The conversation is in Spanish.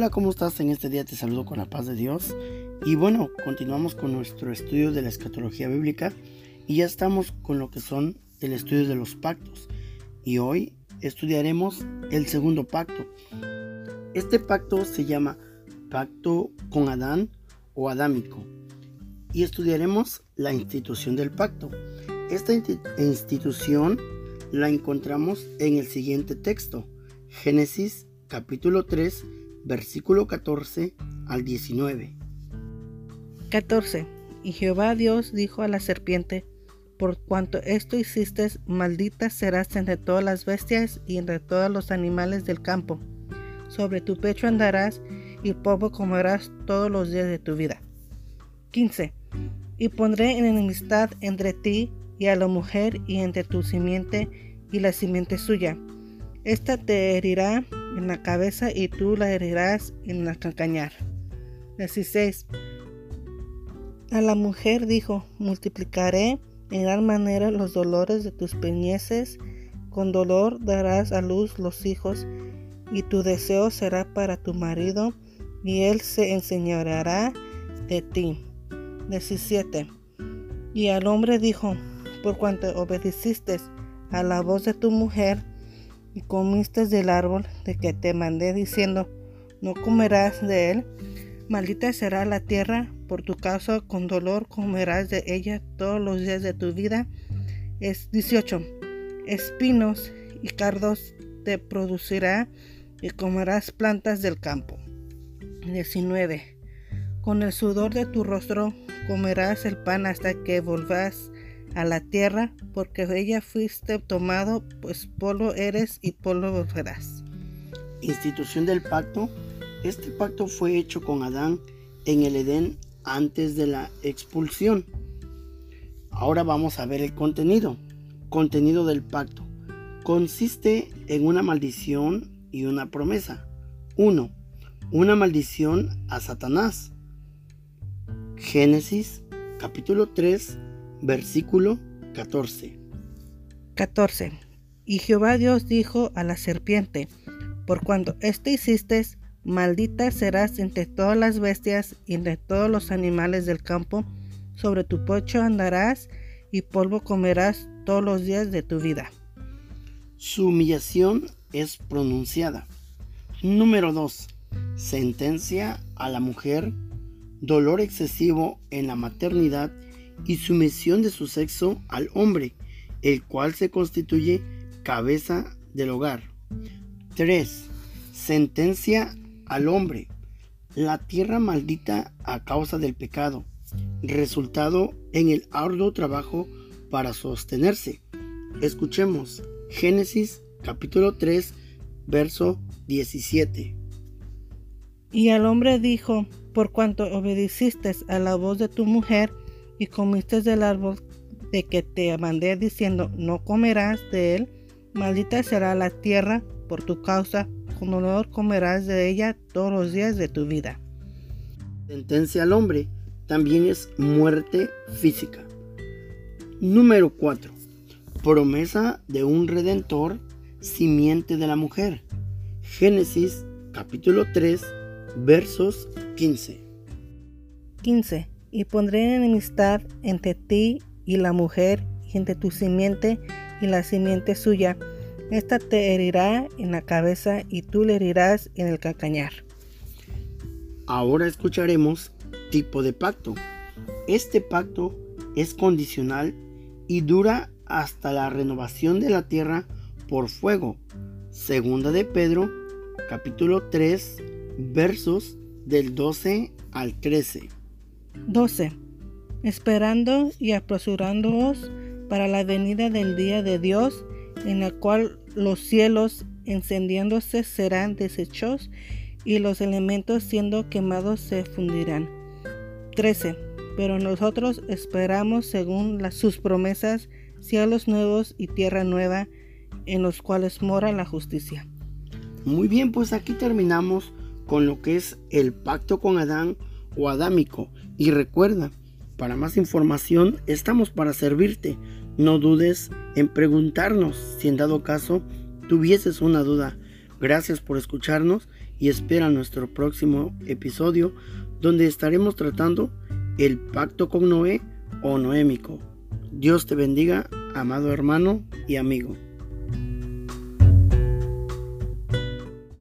Hola, ¿cómo estás? En este día te saludo con la paz de Dios. Y bueno, continuamos con nuestro estudio de la escatología bíblica y ya estamos con lo que son el estudio de los pactos. Y hoy estudiaremos el segundo pacto. Este pacto se llama pacto con Adán o adámico. Y estudiaremos la institución del pacto. Esta institución la encontramos en el siguiente texto, Génesis capítulo 3, versículo 14 al 19. 14. Y Jehová Dios dijo a la serpiente, por cuanto esto hiciste, maldita serás entre todas las bestias y entre todos los animales del campo. Sobre tu pecho andarás y polvo comerás todos los días de tu vida. 15. Y pondré enemistad entre ti y a la mujer y entre tu simiente y la simiente suya. Esta te herirá en la cabeza y tú la herirás en la calcañar. 16. A la mujer dijo, multiplicaré en gran manera los dolores de tus peñeces, con dolor darás a luz los hijos, y tu deseo será para tu marido, y él se enseñoreará de ti. 17. Y al hombre dijo, por cuanto obedeciste a la voz de tu mujer, y comiste del árbol de que te mandé diciendo, no comerás de él, maldita será la tierra por tu causa, con dolor comerás de ella todos los días de tu vida. Es 18. Espinos y cardos te producirá y comerás plantas del campo. 19. Con el sudor de tu rostro comerás el pan hasta que volvás a la tierra, porque ella fuiste tomado, pues polvo eres y polvo volverás. Institución del pacto. Este pacto fue hecho con Adán en el Edén antes de la expulsión. Ahora vamos a ver el contenido. Contenido del pacto. Consiste en una maldición y una promesa. 1. Una maldición a Satanás. Génesis capítulo 3 Versículo 14. 14. Y Jehová Dios dijo a la serpiente, por cuanto esto hiciste, maldita serás entre todas las bestias y entre todos los animales del campo, sobre tu pocho andarás y polvo comerás todos los días de tu vida. Su humillación es pronunciada. Número 2. Sentencia a la mujer, dolor excesivo en la maternidad y sumisión de su sexo al hombre, el cual se constituye cabeza del hogar. 3. Sentencia al hombre. La tierra maldita a causa del pecado, resultado en el arduo trabajo para sostenerse. Escuchemos Génesis capítulo 3, verso 17. Y al hombre dijo, por cuanto obedeciste a la voz de tu mujer, y comiste del árbol de que te mandé diciendo, no comerás de él, maldita será la tierra por tu causa, con honor comerás de ella todos los días de tu vida. Sentencia al hombre también es muerte física. Número 4. Promesa de un redentor, simiente de la mujer. Génesis capítulo 3, versos 15. 15 y pondré enemistad entre ti y la mujer, y entre tu simiente y la simiente suya. Esta te herirá en la cabeza y tú le herirás en el calcañar. Ahora escucharemos tipo de pacto. Este pacto es condicional y dura hasta la renovación de la tierra por fuego. Segunda de Pedro, capítulo 3, versos del 12 al 13. 12. Esperando y apresurándoos para la venida del día de Dios, en el cual los cielos encendiéndose serán deshechos y los elementos siendo quemados se fundirán. 13. Pero nosotros esperamos según sus promesas cielos nuevos y tierra nueva en los cuales mora la justicia. Muy bien, pues aquí terminamos con lo que es el pacto con Adán o adámico. Y recuerda, para más información estamos para servirte. No dudes en preguntarnos si en dado caso tuvieses una duda. Gracias por escucharnos y espera nuestro próximo episodio donde estaremos tratando el pacto con Noé o noémico. Dios te bendiga, amado hermano y amigo.